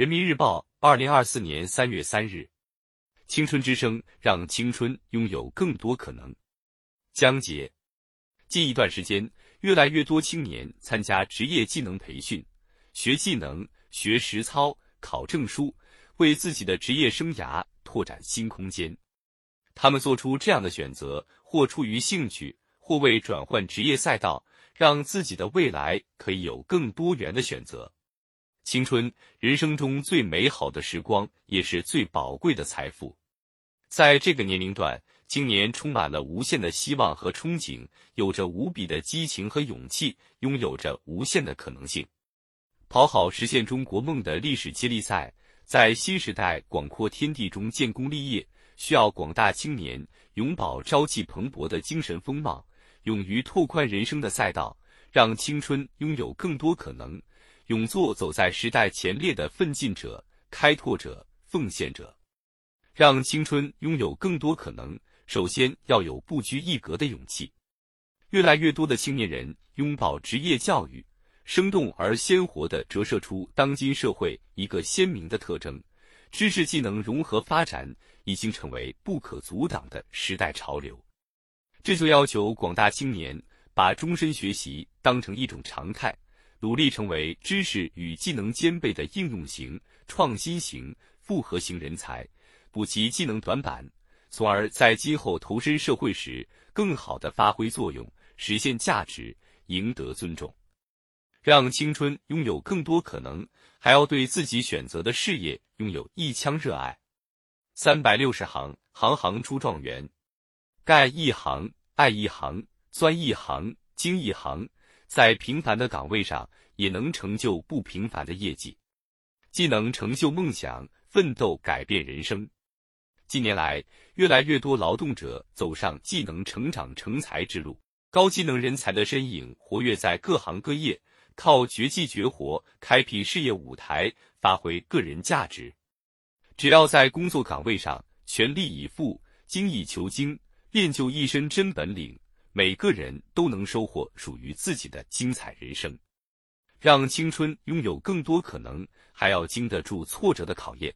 人民日报，二零二四年三月三日，青春之声，让青春拥有更多可能。江杰，近一段时间，越来越多青年参加职业技能培训，学技能、学实操、考证书，为自己的职业生涯拓展新空间。他们做出这样的选择，或出于兴趣，或为转换职业赛道。让自己的未来可以有更多元的选择。青春，人生中最美好的时光，也是最宝贵的财富。在这个年龄段，青年充满了无限的希望和憧憬，有着无比的激情和勇气，拥有着无限的可能性。跑好实现中国梦的历史接力赛，在新时代广阔天地中建功立业，需要广大青年永葆朝气蓬勃的精神风貌。勇于拓宽人生的赛道，让青春拥有更多可能，勇做走在时代前列的奋进者、开拓者、奉献者。让青春拥有更多可能，首先要有不拘一格的勇气。越来越多的青年人拥抱职业教育，生动而鲜活地折射出当今社会一个鲜明的特征：知识技能融合发展已经成为不可阻挡的时代潮流。这就要求广大青年把终身学习当成一种常态，努力成为知识与技能兼备的应用型、创新型、复合型人才，补齐技能短板，从而在今后投身社会时更好地发挥作用，实现价值，赢得尊重。让青春拥有更多可能，还要对自己选择的事业拥有一腔热爱。三百六十行，行行出状元。干一行，爱一行，钻一行，精一行，在平凡的岗位上也能成就不平凡的业绩，既能成就梦想，奋斗改变人生。近年来，越来越多劳动者走上技能成长成才之路，高技能人才的身影活跃在各行各业，靠绝技绝活开辟事业舞台，发挥个人价值。只要在工作岗位上全力以赴，精益求精。练就一身真本领，每个人都能收获属于自己的精彩人生。让青春拥有更多可能，还要经得住挫折的考验。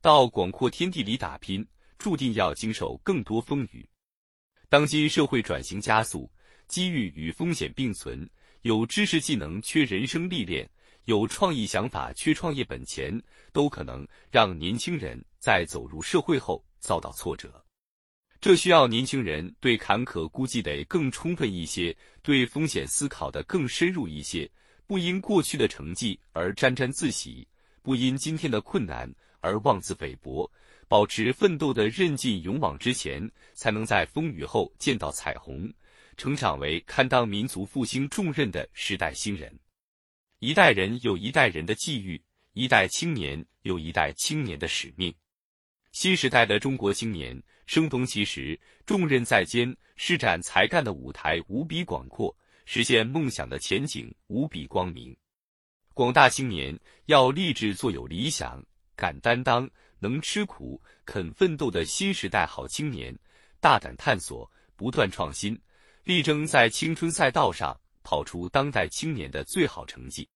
到广阔天地里打拼，注定要经受更多风雨。当今社会转型加速，机遇与风险并存，有知识技能缺人生历练，有创意想法缺创业本钱，都可能让年轻人在走入社会后遭到挫折。这需要年轻人对坎坷估计得更充分一些，对风险思考的更深入一些，不因过去的成绩而沾沾自喜，不因今天的困难而妄自菲薄，保持奋斗的韧劲，勇往直前，才能在风雨后见到彩虹，成长为堪当民族复兴重任的时代新人。一代人有一代人的际遇，一代青年有一代青年的使命。新时代的中国青年生逢其时，重任在肩，施展才干的舞台无比广阔，实现梦想的前景无比光明。广大青年要立志做有理想、敢担当、能吃苦、肯奋斗的新时代好青年，大胆探索，不断创新，力争在青春赛道上跑出当代青年的最好成绩。